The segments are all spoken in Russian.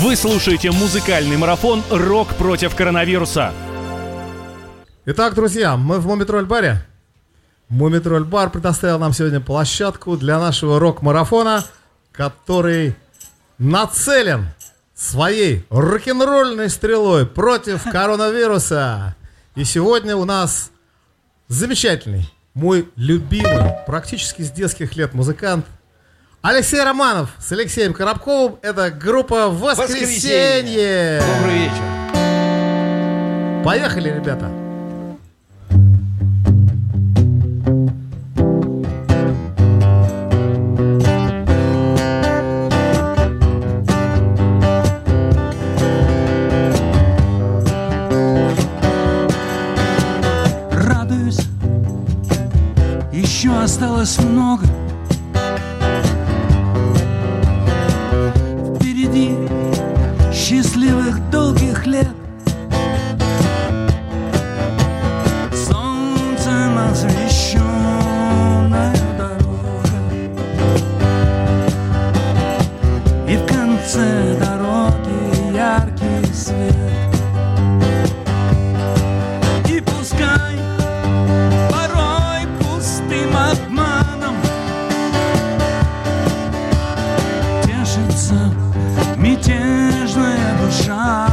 Вы слушаете музыкальный марафон «Рок против коронавируса». Итак, друзья, мы в Мумитроль баре. Мумитроль бар предоставил нам сегодня площадку для нашего рок-марафона, который нацелен своей рок-н-ролльной стрелой против коронавируса. И сегодня у нас замечательный, мой любимый, практически с детских лет музыкант Алексей Романов с Алексеем Коробковым. Это группа «Воскресенье». Добрый вечер. Поехали, ребята. радуюсь Еще осталось много мятежная душа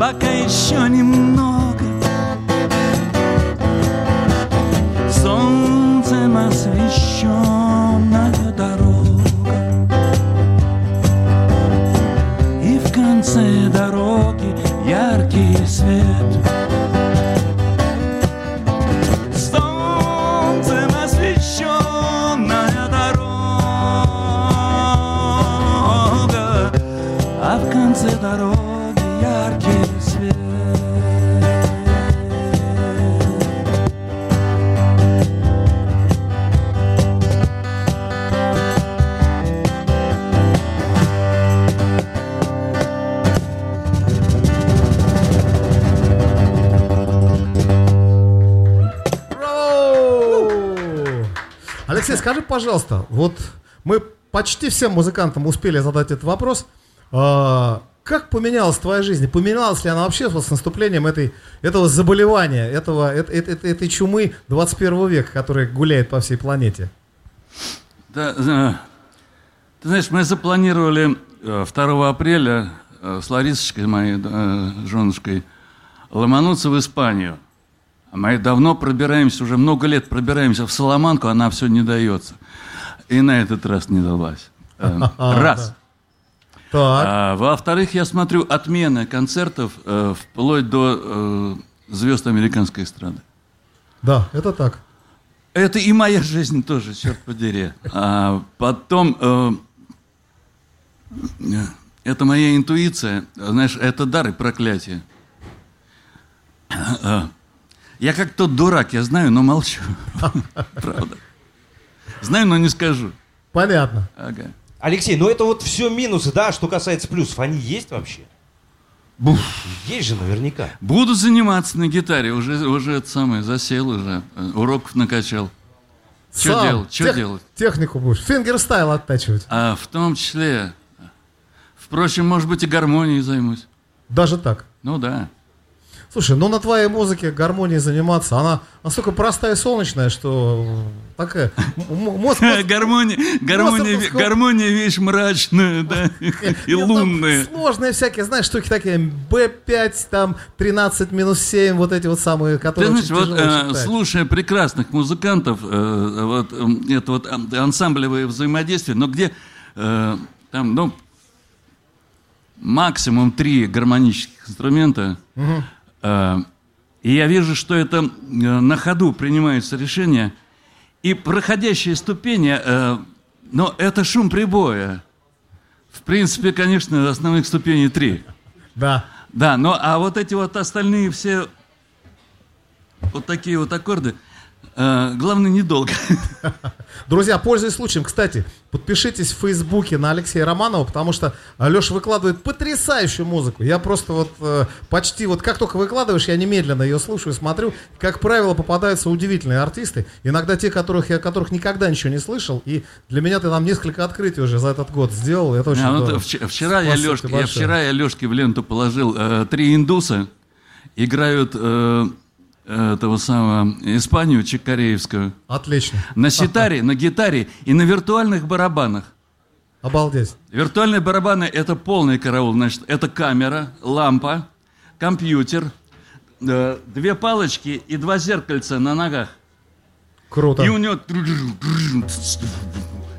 пока еще немного скажи, пожалуйста, вот мы почти всем музыкантам успели задать этот вопрос. А, Как поменялась твоя жизнь? Поменялась ли она вообще вот с наступлением этой, этого заболевания, этого, эт- эт- эт- этой чумы 21 века, которая гуляет по всей планете? Да, э, ты знаешь, мы запланировали э, 2 апреля э, с Ларисочкой, моей э, женушкой, ломануться в Испанию. Мы давно пробираемся, уже много лет пробираемся в Соломанку, она все не дается. И на этот раз не далась. Э, Раз. А, во-вторых, я смотрю отмены концертов э, вплоть до э, звезд американской эстрады. да, это так. Это и моя жизнь тоже, черт подери. А потом, э, это моя интуиция, знаешь, это дар и проклятие. Я как тот дурак, я знаю, но молчу. Правда. Знаю, но не скажу. Понятно. Ага. Алексей, ну это вот все минусы, да, что касается плюсов, они есть вообще? Буф. Есть же наверняка. Буду заниматься на гитаре, уже, уже это самое, засел уже, э, уроков накачал. Что делать? Что тех- делать? Технику будешь. Fingerstyle оттачивать. А в том числе, впрочем, может быть, и гармонией займусь. Даже так. Ну да. Слушай, ну на твоей музыке гармонией заниматься, она настолько простая и солнечная, что такая... Мозг, мозг- Гармония, гармония, гармония вещь мрачная, да, и там лунная. Сложные всякие, знаешь, штуки такие. B5, там 13 минус 7, вот эти вот самые, Ты которые знаешь, очень вот э, слушая прекрасных музыкантов, э, вот это вот ан- ансамблевое взаимодействие, но где э, там, ну, максимум три гармонических инструмента, э, и я вижу, что это э, на ходу принимаются решения, и проходящие ступени, э, но это шум прибоя. В принципе, конечно, основных ступеней три. Да. Да, но а вот эти вот остальные все вот такие вот аккорды, э, главное недолго. Друзья, пользуясь случаем, кстати, подпишитесь в Фейсбуке на Алексея Романова, потому что Леша выкладывает потрясающую музыку. Я просто вот э, почти вот как только выкладываешь, я немедленно ее слушаю, смотрю. Как правило, попадаются удивительные артисты. Иногда те, которых я которых никогда ничего не слышал. И для меня ты там несколько открытий уже за этот год сделал. Это очень А, вот здорово. вч- вчера я Лешке, я вчера я Лешке в ленту положил э, три индуса играют э, этого самого Испанию чекареевскую Отлично. на ситаре, на гитаре и на виртуальных барабанах. Обалдеть. Виртуальные барабаны это полный караул. Значит, это камера, лампа, компьютер, э, две палочки и два зеркальца на ногах. Круто. И у него...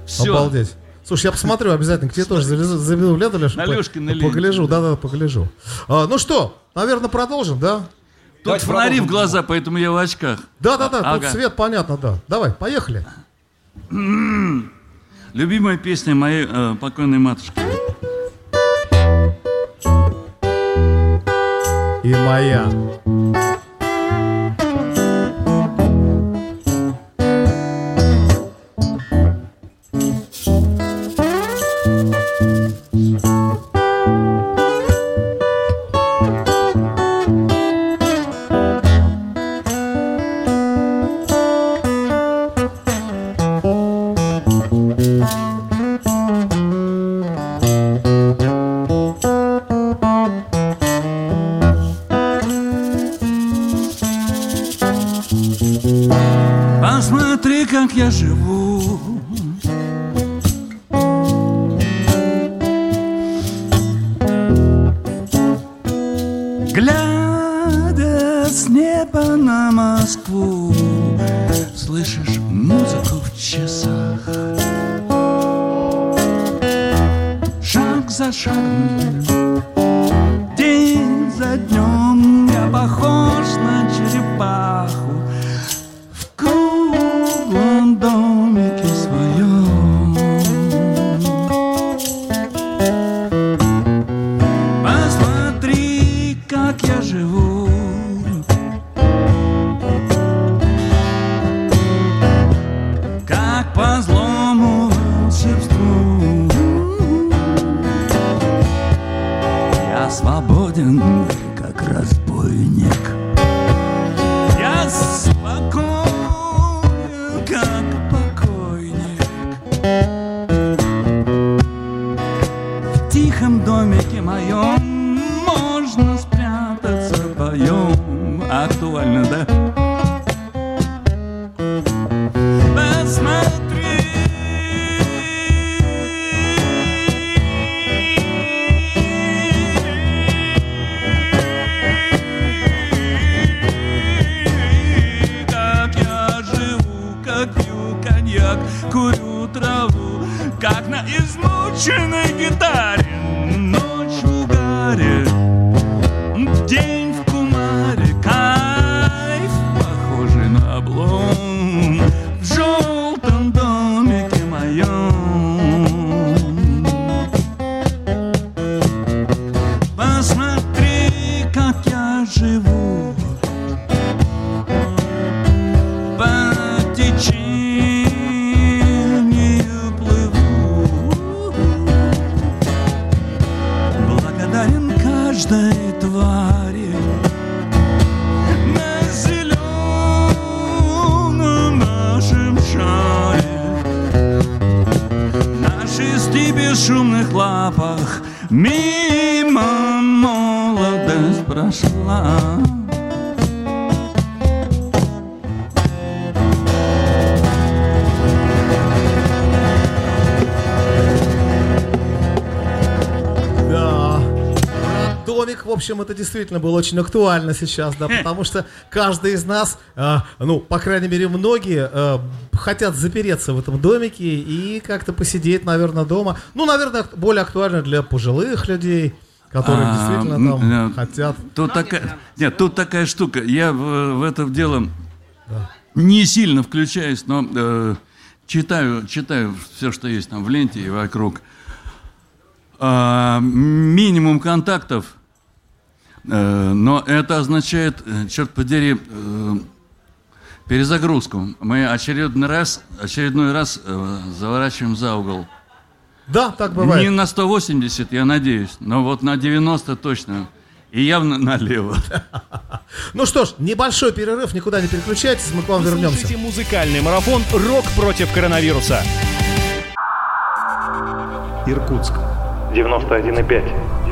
Все. Обалдеть. Слушай, я посмотрю обязательно, к тебе тоже залезу, заберу в ленту, Леша. На ленте, Погляжу, да. да-да, погляжу. А, ну что, наверное, продолжим, да? Тут Давайте фонари в глаза, поэтому я в очках. Да-да-да, тут Ага. свет, понятно, да. Давай, поехали. Любимая песня моей э, покойной матушки. И моя. Тихом домике моем Можно спрятаться вдвоем. Актуально, да? Посмотри. Курю траву Как на измученной гитаре домик, в общем, это действительно было очень актуально сейчас, да, потому что каждый из нас, э, ну, по крайней мере, многие э, хотят запереться в этом домике и как-то посидеть, наверное, дома. Ну, наверное, более актуально для пожилых людей, которые А, действительно там э, хотят. Тут такая, нет, тут такая штука. Я в, в это дело не сильно включаюсь, но э, читаю, читаю все, что есть там в ленте и вокруг. А, минимум контактов, э, но это означает, э, черт подери, э, перезагрузку. Мы очередной раз, очередной раз э, заворачиваем за угол. Да, так бывает. Не на 180, я надеюсь, но вот на 90 точно. И явно налево. Ну что ж, небольшой перерыв, никуда не переключайтесь, мы к вам вернемся. слушаете музыкальный марафон «Рок против коронавируса». Иркутск 91,5.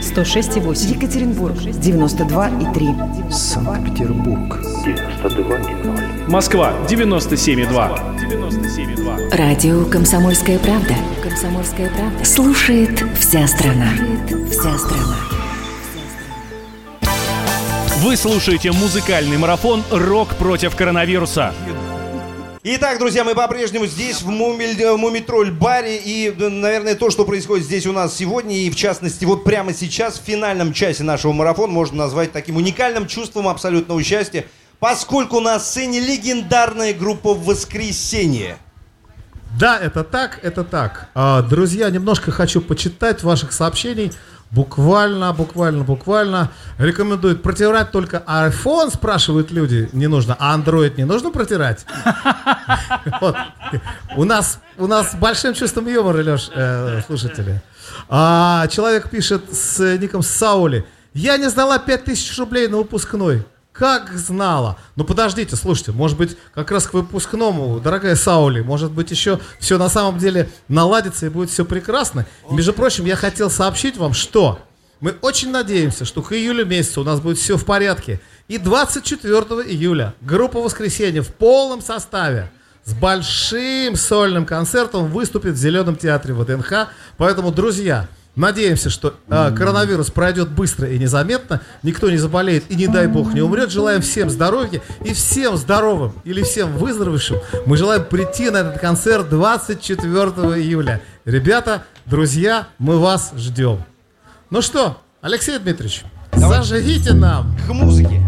106,8. Екатеринбург 92,3. Санкт-Петербург 92,0. Москва 97,2. 97,2. Радио «Комсомольская правда». «Комсомольская правда». Слушает вся страна. Вся страна. Вы слушаете музыкальный марафон «Рок против коронавируса». Итак, друзья, мы по-прежнему здесь, в э, Мумитроль баре. И, э, наверное, то, что происходит здесь у нас сегодня, и в частности, вот прямо сейчас, в финальном часе нашего марафона, можно назвать таким уникальным чувством абсолютного счастья, поскольку на сцене легендарная группа «Воскресенье». Да, это так, это так. А, друзья, немножко хочу почитать ваших сообщений. Буквально, буквально, буквально. Рекомендуют протирать только iPhone, спрашивают люди. Не нужно. А Android не нужно протирать? У нас, у нас с большим чувством юмора, Леш, э, слушатели. А, человек пишет с ником Саули. Я не сдала 5000 рублей на выпускной. Как знала. Ну подождите, слушайте, может быть, как раз к выпускному, дорогая Саули, может быть, еще все на самом деле наладится и будет все прекрасно. Между прочим, я хотел сообщить вам, что мы очень надеемся, что к июлю месяцу у нас будет все в порядке. И 24 июля группа «Воскресенье» в полном составе с большим сольным концертом выступит в Зеленом театре ВДНХ. Поэтому, друзья, надеемся, что э, коронавирус пройдет быстро и незаметно, никто не заболеет и, не дай бог, не умрет. Желаем всем здоровья и всем здоровым или всем выздоровевшим. Мы желаем прийти на этот концерт 24 июля. Ребята, друзья, мы вас ждем. Ну что, Алексей Дмитриевич, зажгите нам. К музыке.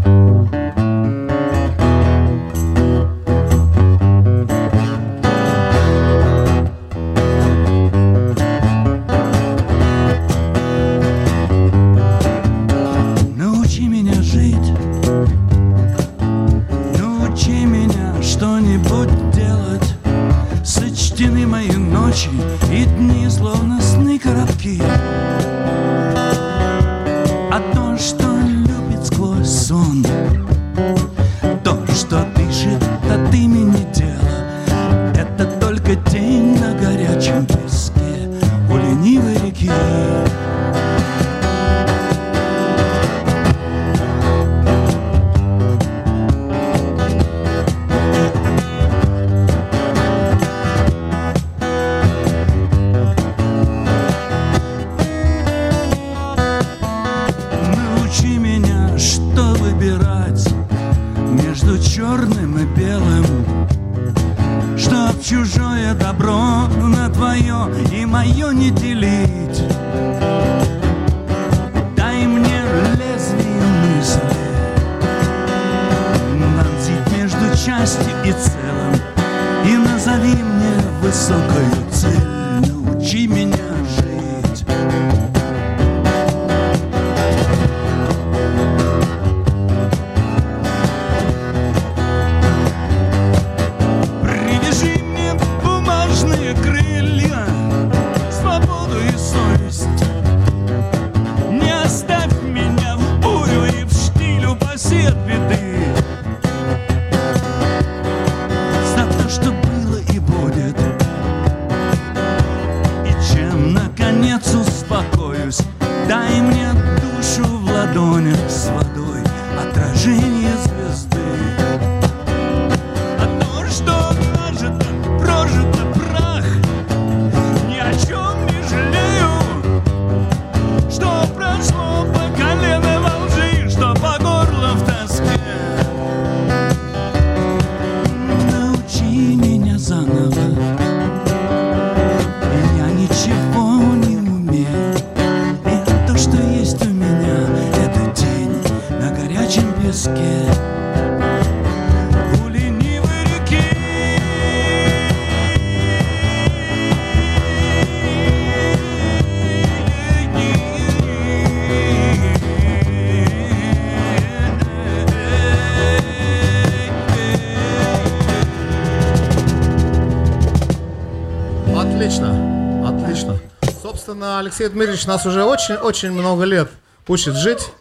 Собственно, Алексей Дмитриевич нас уже очень-очень много лет учит жить.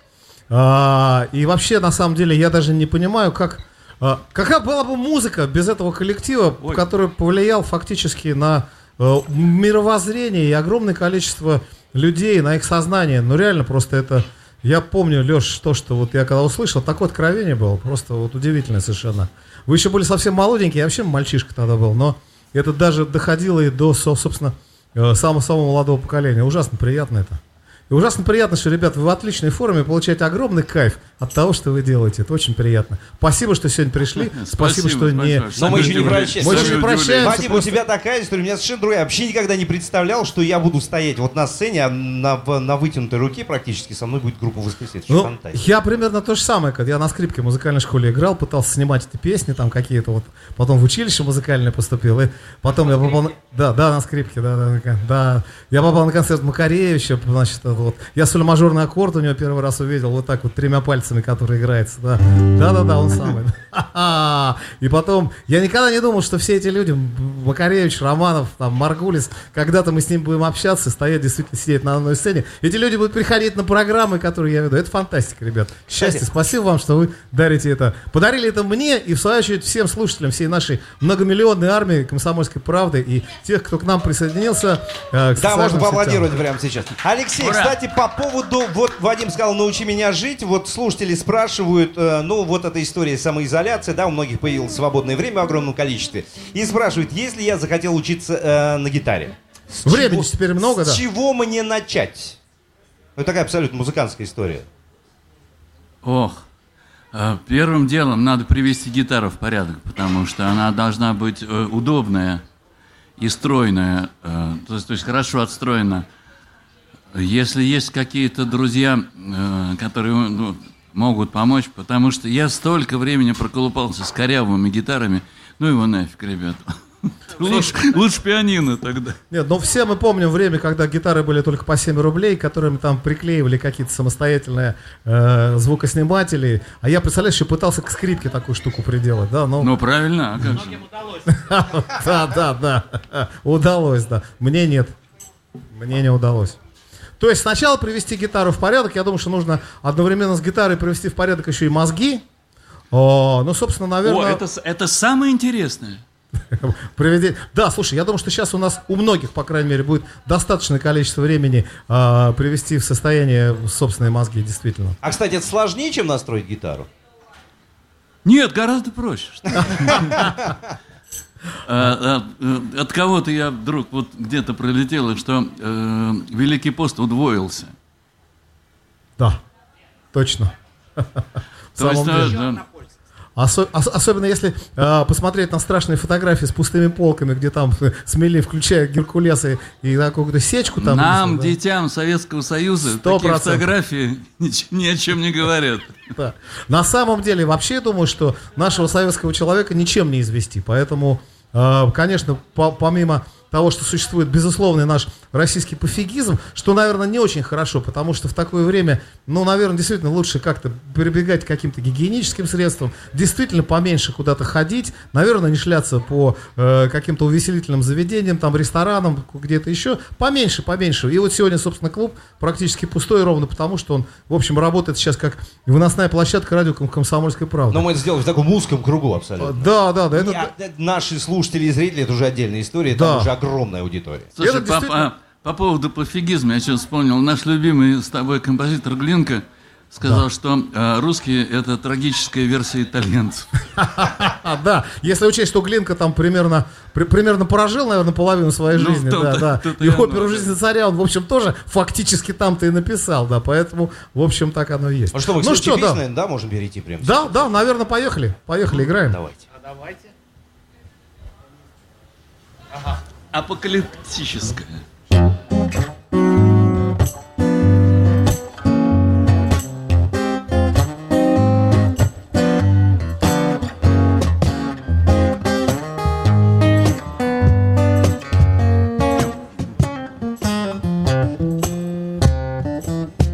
А, и вообще, на самом деле, я даже не понимаю, как... а, какая была бы музыка без этого коллектива, который повлиял фактически на э, мировоззрение и огромное количество людей, на их сознание. Ну, реально, просто это... Я помню, Леш, то, что вот я когда услышал, такое откровение было, просто вот удивительное совершенно. Вы еще были совсем молоденький, я вообще мальчишка тогда был, но это даже доходило и до, со- собственно, самого-самого молодого поколения. Ужасно приятно это. И ужасно приятно, что, ребята, вы в отличной форме, получаете огромный кайф от того, что вы делаете. Это очень приятно. Спасибо, что сегодня пришли. Спасибо, что не... Но мы еще не прощаемся. Мы еще не прощаемся. Вадим, у тебя такая история, у меня совершенно другая. Я вообще никогда не представлял, что я буду стоять вот на сцене, а на, на вытянутой руке практически со мной будет группа «Воскресенье». Ну, я примерно то же самое, когда я на скрипке в музыкальной школе играл, пытался снимать эти песни там какие-то вот, потом в училище музыкальное поступил, и потом я попал, на- да, да, на скрипке, да, да, да, я попал на концерт Макаревича, значит, вот, я соль-мажорный аккорд у него первый раз увидел, вот так вот тремя пальцами, который играется, да, да, да, да, он самый. И потом, я никогда не думал, что все эти люди, Макаревич, Романов, там, Маргулис, когда-то мы с ним будем общаться, стоять, действительно сидеть на одной сцене. Эти люди будут приходить на программы, которые я веду. Это фантастика, ребят. Счастье. Спасибо вам, что вы дарите это. Подарили это мне и, в свою очередь, всем слушателям всей нашей многомиллионной армии комсомольской правды и тех, кто к нам присоединился. э, к Да, можно поаплодировать прямо сейчас. Алексей, Ура! Кстати, по поводу, вот Вадим сказал, научи меня жить, вот слушатели спрашивают, э, ну, вот эта история самоизоляции, да, у многих появилось свободное время в огромном количестве, и спрашивают, если я захотел учиться э, на гитаре, с Времени чего- теперь много, с да. чего мне начать? Это такая абсолютно музыкантская история. Ох, э, первым делом надо привести гитару в порядок, потому что она должна быть э, удобная и стройная, э, то, есть, то есть хорошо отстроена. Если есть какие-то друзья, э, которые ну, могут помочь, потому что я столько времени проколупался с корявыми гитарами, ну его нафиг, ребят. Лучше, лучше пианино тогда. Нет, но все мы помним время, когда гитары были только по 7 рублей, которыми там приклеивали какие-то самостоятельные э, звукосниматели. А я, представляешь, еще пытался к скрипке такую штуку приделать, да, ну, Ну правильно, а как же? да, да, да, удалось, да. Мне нет, мне не удалось. То есть сначала привести гитару в порядок, я думаю, что нужно одновременно с гитарой привести в порядок еще и мозги. О, ну, собственно, наверное... О, это, это самое интересное. Приведи- Да, слушай, я думаю, что сейчас у нас у многих, по крайней мере, будет достаточное количество времени а, привести в состояние собственные мозги, действительно. А, кстати, это сложнее, чем настроить гитару? Нет, гораздо проще. А, а, От кого-то я вдруг вот где-то пролетело, что э, Великий пост удвоился. Да, точно. То есть, э, да. Осо- ос- особенно если а, посмотреть на страшные фотографии с пустыми полками, где там э, смели, включая Геркулеса и, и какую-то сечку там. нам, да. детям Советского Союза, Сто такие процентов. фотографии нич- ни о чем не говорят. Да. На самом деле, вообще, я думаю, что нашего советского человека ничем не извести. Поэтому, э, конечно, по- помимо того, что существует безусловный наш российский пофигизм, что, наверное, не очень хорошо, потому что в такое время, ну, наверное, действительно лучше как-то прибегать к каким-то гигиеническим средствам, действительно поменьше куда-то ходить, наверное, не шляться по э, каким-то увеселительным заведениям, там, ресторанам, где-то еще, поменьше, поменьше. И вот сегодня, собственно, клуб практически пустой ровно потому, что он, в общем, работает сейчас как выносная площадка радио «Ком- «Комсомольская правда». Но мы это сделали в таком узком кругу абсолютно. Да, да, да. Это, Не, а, наши слушатели и зрители, это уже отдельная история, Да. там уже огромная аудитория. Слушай, Это по, действительно- по- по поводу пофигизма, я сейчас вспомнил, наш любимый с тобой композитор Глинка сказал, что э, русские это трагическая версия итальянцев. а, да, если учесть, что Глинка там примерно, при- примерно прожил, наверное, половину своей Ну, жизни, да, да. И оперу да. «Жизнь царя» он, в общем, тоже фактически там-то и написал, да, поэтому, в общем, так оно и есть. Ну что, мы ну что, да. да, можем перейти прямо Да, да, наверное, поехали, поехали, играем. Давайте. Апокалиптическая.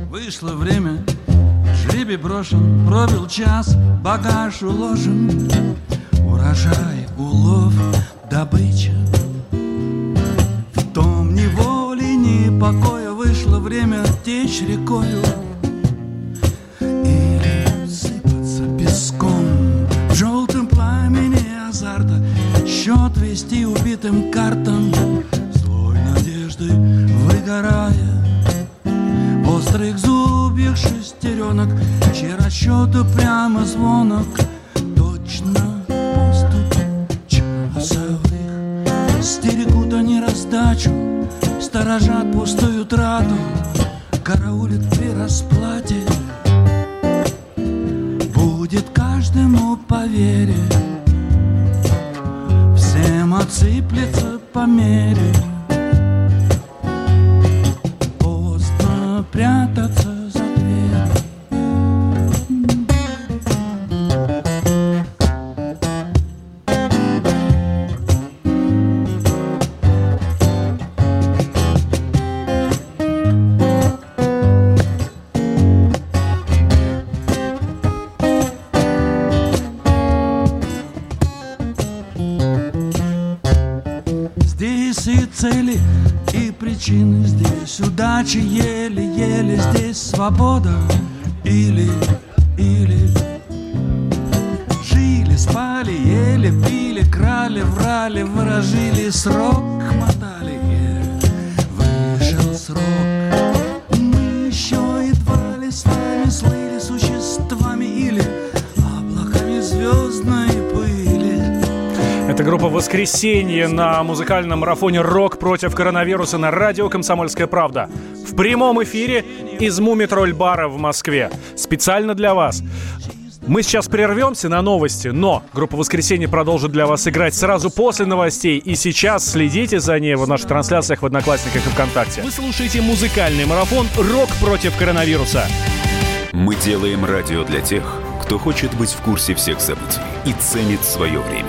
Вышло время, жребий брошен, пробил час, багаж уложен, цели, и причины Здесь. Удачи еле-еле Здесь. Свобода или, или. Жили, спали, ели, пили, крали, врали Выражили срок, Группа «Воскресенье» на музыкальном марафоне «Рок против коронавируса» на радио «Комсомольская правда». В прямом эфире из Мумитроль-бара в Москве. Специально для вас. Мы сейчас прервемся на новости, но группа «Воскресенье» продолжит для вас играть сразу после новостей. И сейчас следите за ней в наших трансляциях в Одноклассниках и ВКонтакте. Вы слушаете музыкальный марафон «Рок против коронавируса». Мы делаем радио для тех, кто хочет быть в курсе всех событий и ценит свое время.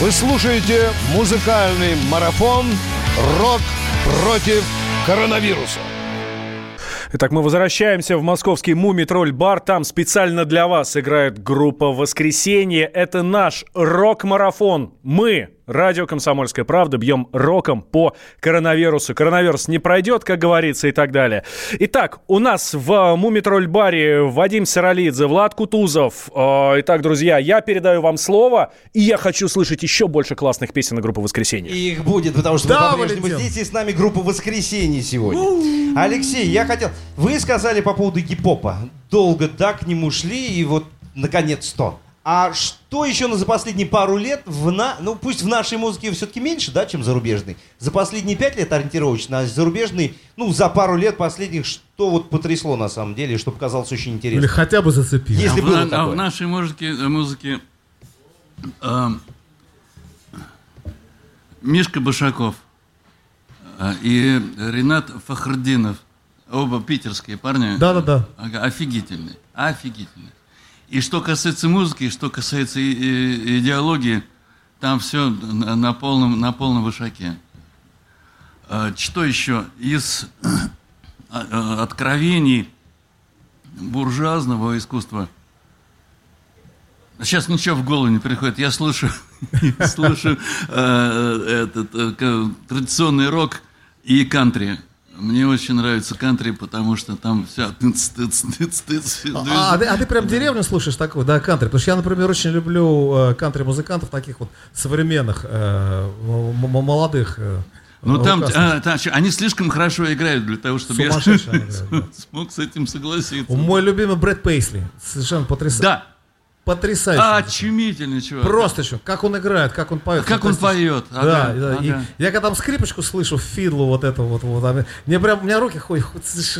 Вы слушаете музыкальный марафон «Рок против коронавируса». Итак, мы возвращаемся в московский Муми-тролль-бар. Там специально для вас играет группа «Воскресенье». Это наш рок-марафон. Мы, радио «Комсомольская правда», бьем роком по коронавирусу. Коронавирус не пройдет, как говорится, и так далее. Итак, у нас в Муми-тролль-баре Вадим Саралидзе, Влад Кутузов. Э, Итак, друзья, я передаю вам слово, и я хочу слышать еще больше классных песен на группу «Воскресенье». И их будет, потому что Да, мы по-прежнему Валентин. здесь и с нами группа «Воскресенье» сегодня. Алексей, я хотел... Вы сказали по поводу гип-попа. Долго, да, к нему шли, и вот, наконец-то. А что еще на за последние пару лет, в на... ну пусть в нашей музыке все-таки меньше, да, чем зарубежной, за последние пять лет ориентировочно, а зарубежный, ну, за пару лет последних, что вот потрясло на самом деле, что показалось очень Или интересно. хотя бы зацепил. Если а, в, было на- а такое. в нашей музыке, музыке э, Мишка Башаков э, и Ренат Фахрдинов, оба питерские парни. Да-да-да. Офигительные, офигительные. И что касается музыки, что касается идеологии, там все на, полном, на полном вышаке. А, Что еще? Из а, а, откровений буржуазного искусства Сейчас ничего в голову не приходит. Я слушаю, слушаю э, этот э, традиционный рок и кантри. Мне очень нравится кантри, потому что там все тыц, тыц, тыц, тыц. А, а ты, а ты прям деревню слушаешь такую, да, кантри? Потому что я, например, очень люблю э, кантри-музыкантов, таких вот современных, э, молодых. э, Ну там, рукастых. а, там они слишком хорошо играют для того, чтобы я играют, смог с этим согласиться. Мой любимый Брэд Пейсли. Совершенно потрясающий. Да. Потрясающе. Очумительный чувак. Просто еще, как он играет, как он поет. Как он поет. Да, Ага, да. И ага. я когда там скрипочку слышу, фидлу вот это вот, вот а мне прям, у меня руки ходят,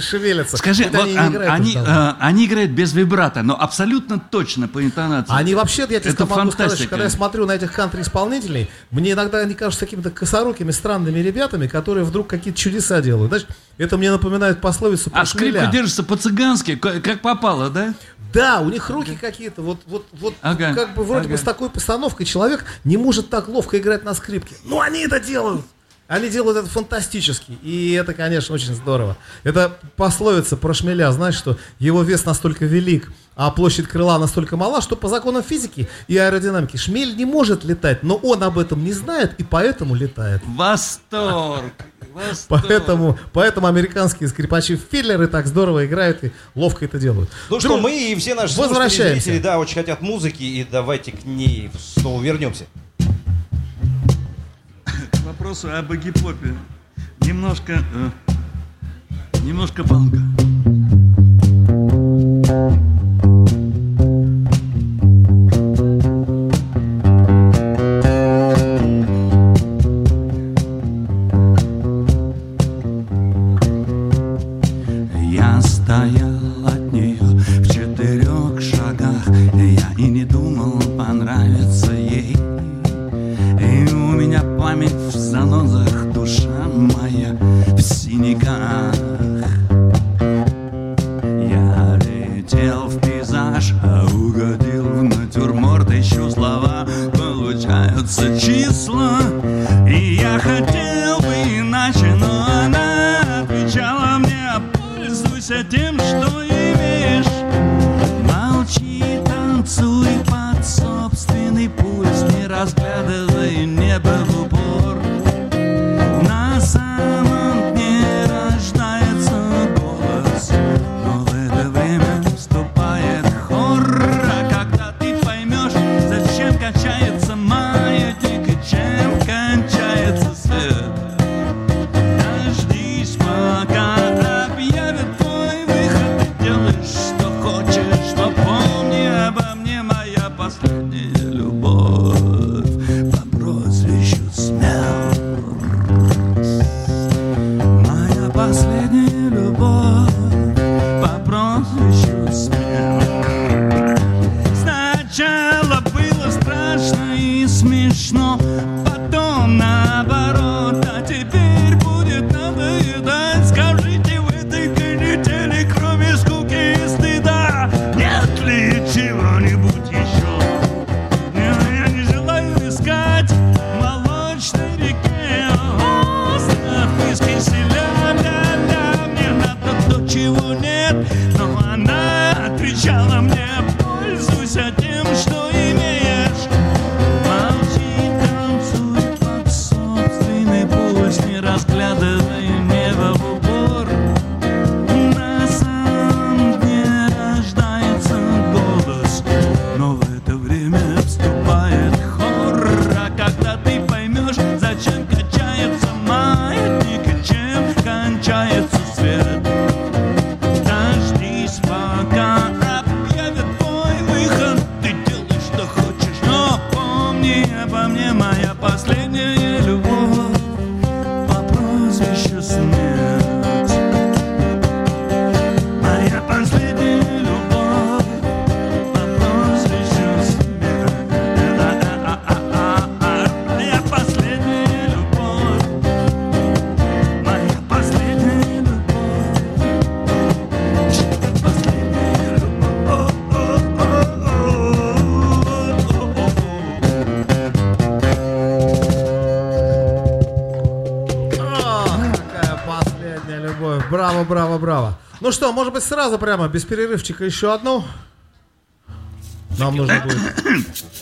шевелятся. Скажи, вот, они, и а, играют они, э, они играют без вибрато, но абсолютно точно по интонации. Они вообще, я тебе Это могу сказать, что когда я смотрю на этих кантри-исполнителей, мне иногда они кажутся какими-то косорукими, странными ребятами, которые вдруг какие-то чудеса делают. Знаешь, это мне напоминает пословицу А скрипка держится по-цыгански, как попало, да? Да, у них руки какие-то, вот, вот, вот, Ага, как бы вроде ага. бы с такой постановкой человек не может так ловко играть на скрипке. Но они это делают. Они делают это фантастически. И это, конечно, очень здорово. Это пословица про шмеля, знаешь, что его вес настолько велик, а площадь крыла настолько мала, что по законам физики и аэродинамики шмель не может летать, но он об этом не знает и поэтому летает. Восторг! Восторг! Поэтому, поэтому американские скрипачи-филлеры так здорово играют и ловко это делают. Ну что, мы и все наши Возвращаемся. зрители, да, очень хотят музыки, и давайте к ней снова вернемся. К вопросу об Игипопе. Немножко... э, немножко панка. Я Браво, браво, браво. Ну что, может быть, сразу прямо, без перерывчика еще одну? Нам нужно будет...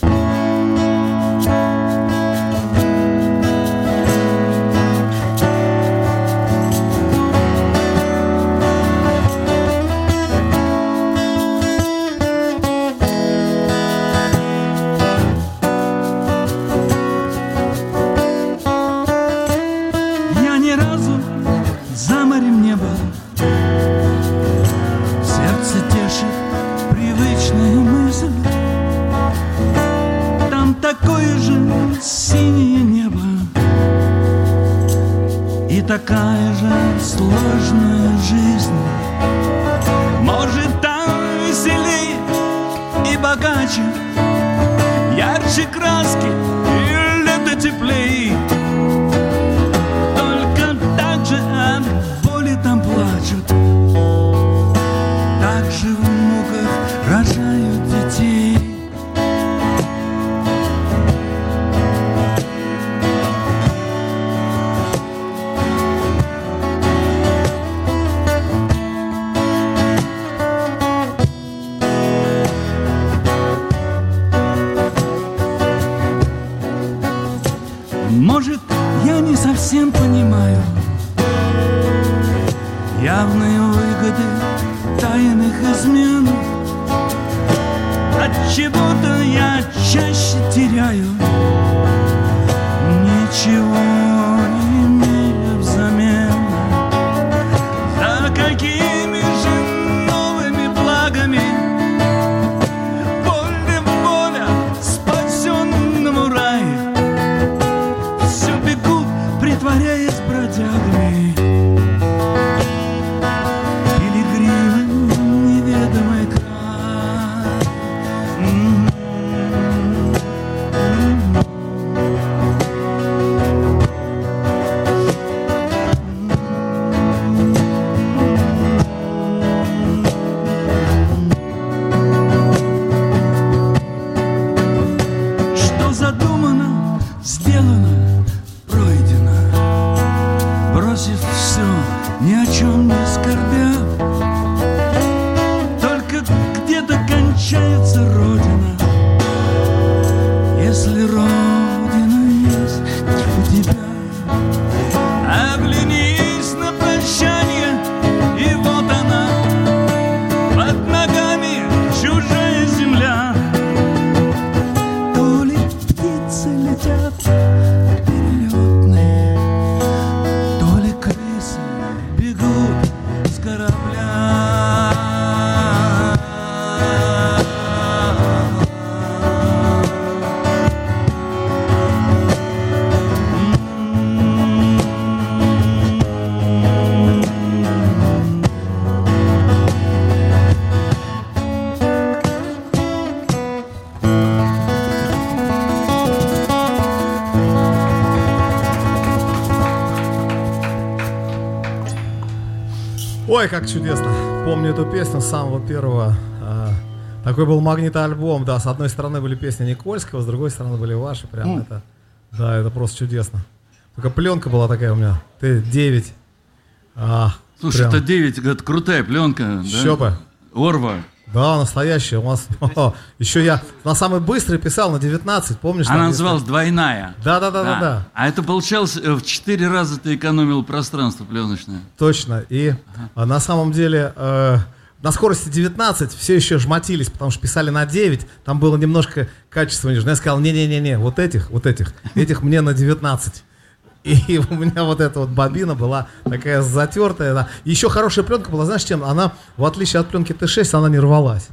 Ой, как чудесно. Помню эту песню с самого первого. а, такой был магнитоальбом, да. С одной стороны были песни Никольского, с другой стороны были ваши. Прям М. это. Да, это просто чудесно. Только пленка была такая у меня. Т9. А, Слушай, прям. это 9, это крутая пленка. да? Еще бы. Орва. Да, настоящая. У вас еще я на самый быстрый писал на 19, помнишь? Она называлась «Двойная». Да, да, да, да, да. А это получалось, э, в 4 раза ты экономил пространство пленочное. Точно. И а, на самом деле э, на скорости 19 все еще жмотились, потому что писали на 9. Там было немножко качество ниже. Но я сказал, не-не-не-не, вот этих, вот этих, этих мне на 19. И у меня вот эта вот бобина была такая затертая. Да. Еще хорошая пленка была, знаешь, чем? Она, в отличие от пленки Т6, она не рвалась.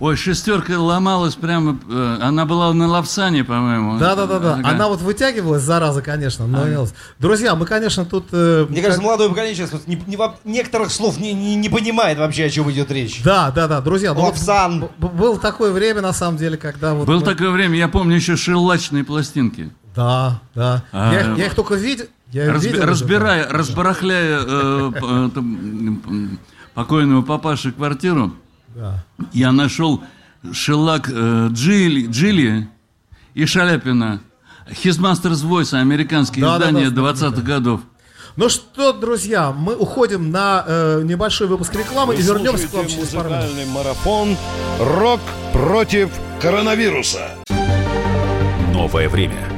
Ой, шестерка ломалась прямо, э, она была на лапсане, по-моему. Да, да, да, да. Ага. Она вот вытягивалась, зараза, конечно, но не- Друзья, мы, конечно, тут. э, Мне кажется, молодое поколение сейчас вот не- не некоторых слов не, не, не понимает вообще, о чем идет речь. Да, да, да, друзья. ну вот Лапсан. б- было такое время, на самом деле, когда вот. Было мы- такое время, я помню еще шеллачные пластинки. Да, да. А, я, я их только видел. Я их Разби- видел разбирая, да. разбарахляя э, э, покойного папаши квартиру, Да. я нашел шелак э, Джилли, Джилли и Шаляпина. His Master's Voice, американские Да, да, издания да, 20-х годов. Ну что, друзья, мы уходим на э, небольшой выпуск рекламы и вернемся к вам через пару минут. марафон «Рок против коронавируса». Новое время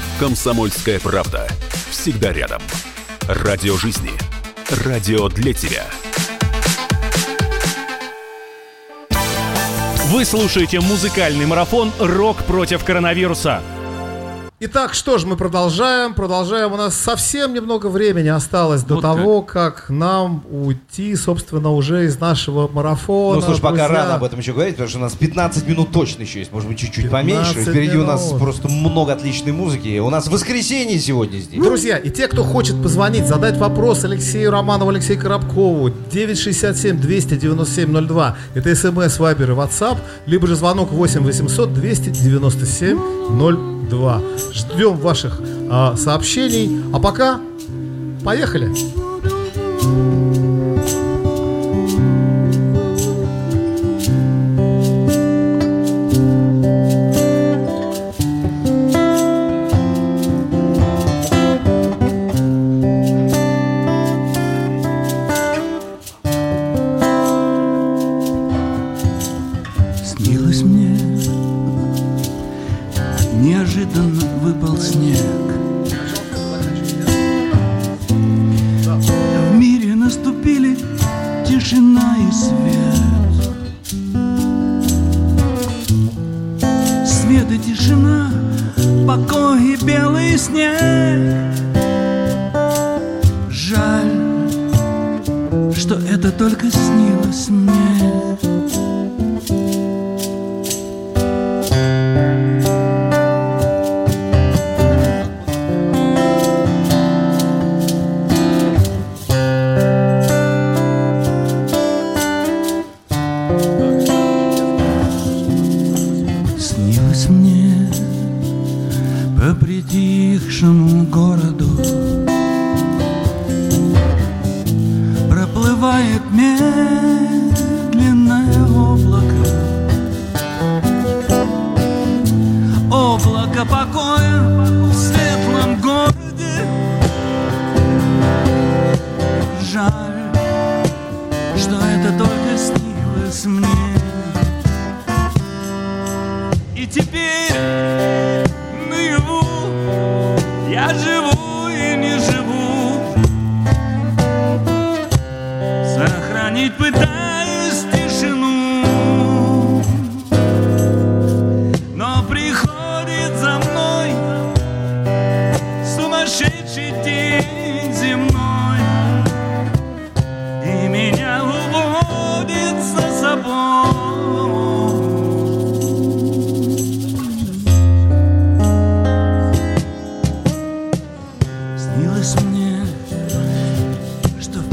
«Комсомольская правда». Всегда рядом. Радио жизни. Радио для тебя. Вы слушаете музыкальный марафон «Рок против коронавируса». Итак, что ж, мы продолжаем. Продолжаем. У нас совсем немного времени осталось до Вот того, как. нам уйти, собственно, уже из нашего марафона. Ну, слушай, пока друзья. рано об этом еще говорить, потому что у нас 15 минут точно еще есть, может быть, чуть-чуть поменьше. 15 Впереди у нас минут. просто много отличной музыки. У нас воскресенье сегодня здесь. Друзья, и те, кто хочет позвонить, задать вопрос Алексею Романову, Алексею Коробкову, 967-297-02. Это смс, вайбер и ватсап, либо же звонок 8 800 297 02. Ждем ваших а, сообщений. А пока поехали. Снилось что это только снилось мне.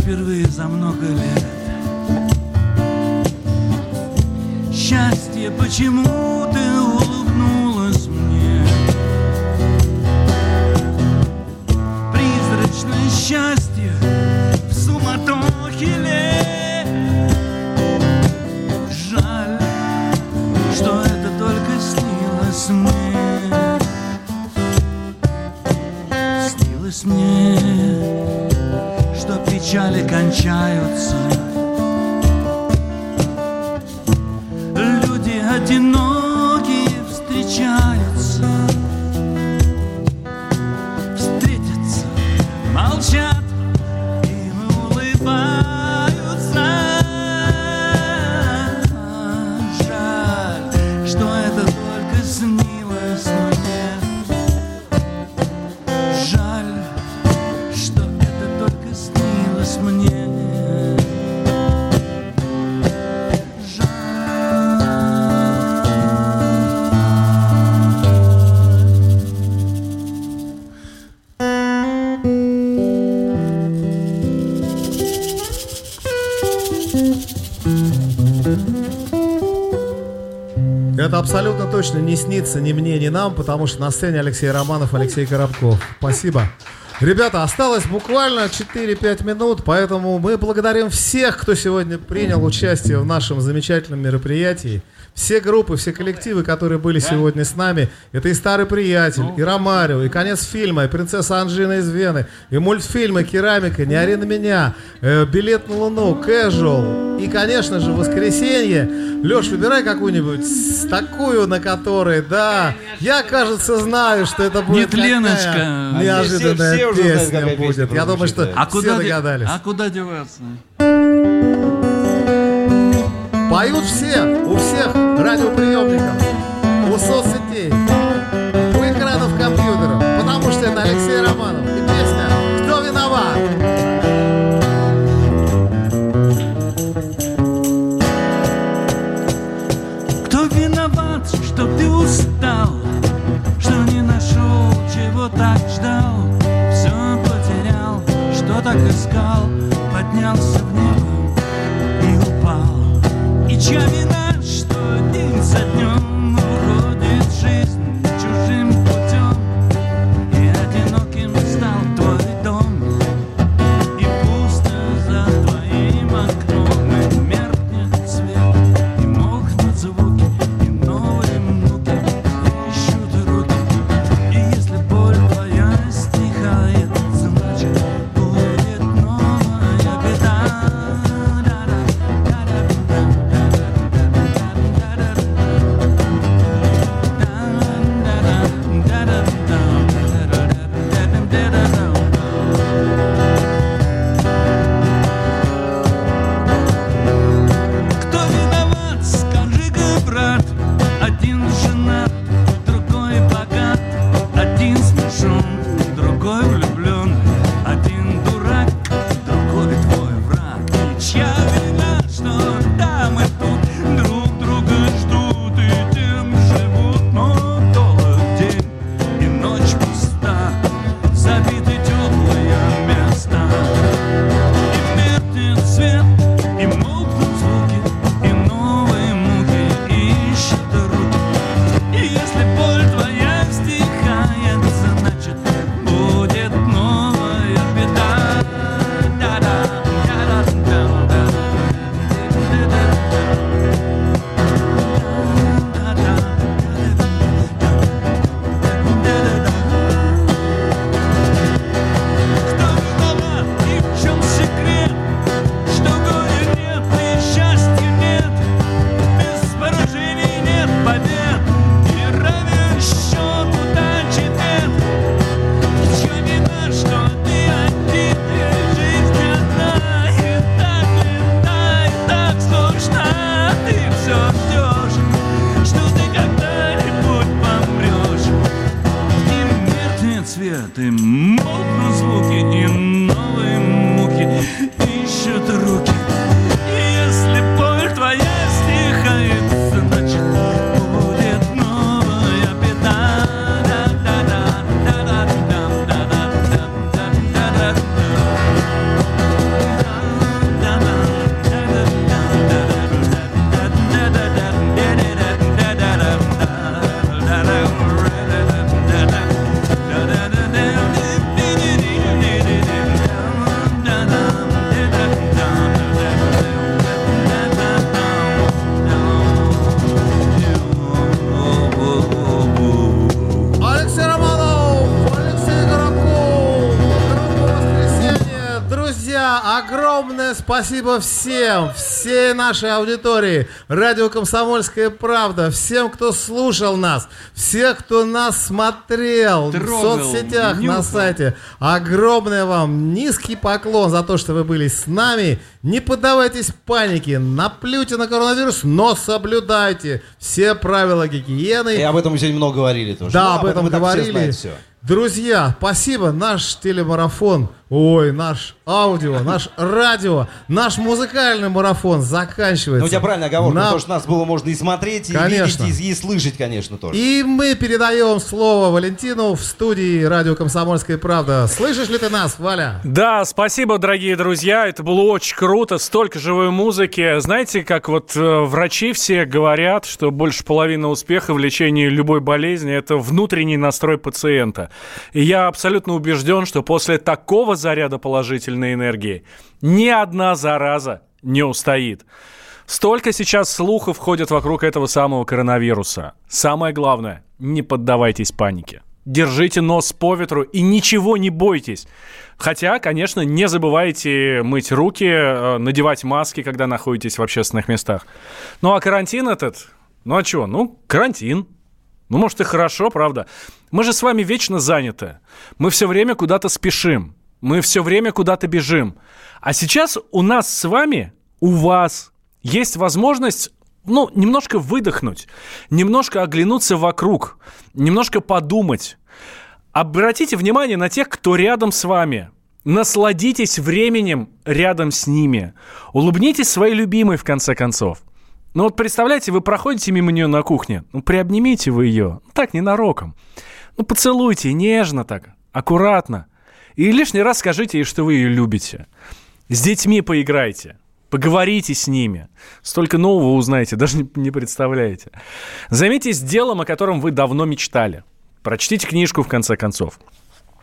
Впервые за много лет. Счастье почему-то улыбнулось печали кончаются точно не снится ни мне, ни нам, потому что на сцене Алексей Романов, Алексей Коробков. Спасибо. Ребята, осталось буквально 4-5 минут, поэтому мы благодарим всех, кто сегодня принял участие в нашем замечательном мероприятии. Все группы, все коллективы, которые были сегодня с нами. Это и «Старый приятель», и «Ромарио», и «Конец фильма», и «Принцесса Анжина из Вены», и мультфильмы «Керамика», «Не ори на меня», э, «Билет на Луну», «Casual», И, конечно же, воскресенье. Леш, выбирай какую-нибудь такую, на которой, да. Я, кажется, знаю, что это будет Нет, Леночка. неожиданная Все- все уже знают, какая будет. песня Я думаю, что А все куда, де- догадались. а куда деваться? Поют все, у всех радиоприемников, у соцсетей, огромное спасибо всем, всей нашей аудитории, радио «Комсомольская правда», всем, кто слушал нас, всех, кто нас смотрел Трогал, в соцсетях, на нюхал. сайте. Огромное вам низкий поклон за то, что вы были с нами. Не поддавайтесь панике, наплюйте на коронавирус, но соблюдайте все правила гигиены. И об этом мы сегодня много говорили тоже. Да, Ну, об этом и так все говорили. Друзья, спасибо. Наш телемарафон, ой, наш аудио, наш радио, наш музыкальный марафон заканчивается. Ну, у тебя правильная оговорка, Нам- потому что нас было можно и смотреть, и Конечно. видеть, и, и слышать, конечно, тоже. И мы передаем слово Валентину в студии радио «Комсомольская правда». Слышишь ли ты нас, Валя? Да, спасибо, дорогие друзья. Это было очень круто. Столько живой музыки. Знаете, как вот э, врачи все говорят, что больше половины успеха в лечении любой болезни – это внутренний настрой пациента. И я абсолютно убежден, что после такого заряда положительной энергии ни одна зараза не устоит. Столько сейчас слухов ходят вокруг этого самого коронавируса. Самое главное – не поддавайтесь панике. держите нос по ветру и ничего не бойтесь. Хотя, конечно, не забывайте мыть руки, э, надевать маски, когда находитесь в общественных местах. Ну а карантин этот, ну а что, ну карантин. Ну, может, и хорошо, правда. Мы же с вами вечно заняты. Мы все время куда-то спешим. Мы все время куда-то бежим. А сейчас у нас с вами, у вас, есть возможность ну, немножко выдохнуть, немножко оглянуться вокруг, немножко подумать. Обратите внимание на тех, кто рядом с вами. Насладитесь временем рядом с ними. Улыбнитесь своей любимой, в конце концов. Ну вот представляете, вы проходите мимо нее на кухне, ну приобнимите вы ее, ну, так, ненароком. Ну поцелуйте, нежно так, аккуратно. И лишний раз скажите ей, что вы ее любите. С детьми поиграйте. Поговорите с ними. Столько нового узнаете, даже не, представляете. Займитесь делом, о котором вы давно мечтали. Прочтите книжку, в конце концов.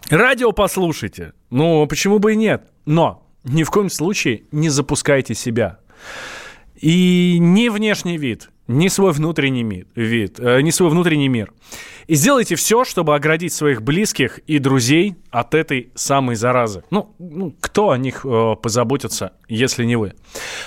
Радио послушайте. Ну, почему бы и нет? Но ни в коем случае не запускайте себя. И ни внешний вид, ни свой внутренний ми- вид, э, ни свой внутренний мир. И сделайте все, чтобы оградить своих близких и друзей от этой самой заразы. Ну, ну кто о них э, позаботится, если не вы?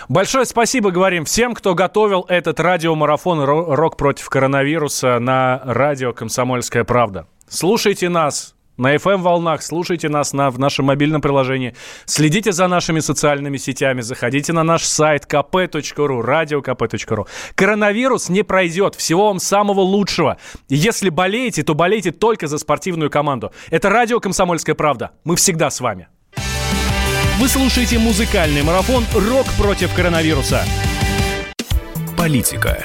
Большое спасибо говорим всем, кто готовил этот радиомарафон «Рок против коронавируса» на радио «Комсомольская правда». Слушайте нас на FM-волнах, слушайте нас на, в нашем мобильном приложении, следите за нашими социальными сетями, заходите на наш сайт kp.ru, radiokp.ru. Коронавирус не пройдет, всего вам самого лучшего. Если болеете, то болейте только за спортивную команду. Это радио «Комсомольская правда». Мы всегда с вами. Вы слушаете музыкальный марафон «Рок против коронавируса». Политика.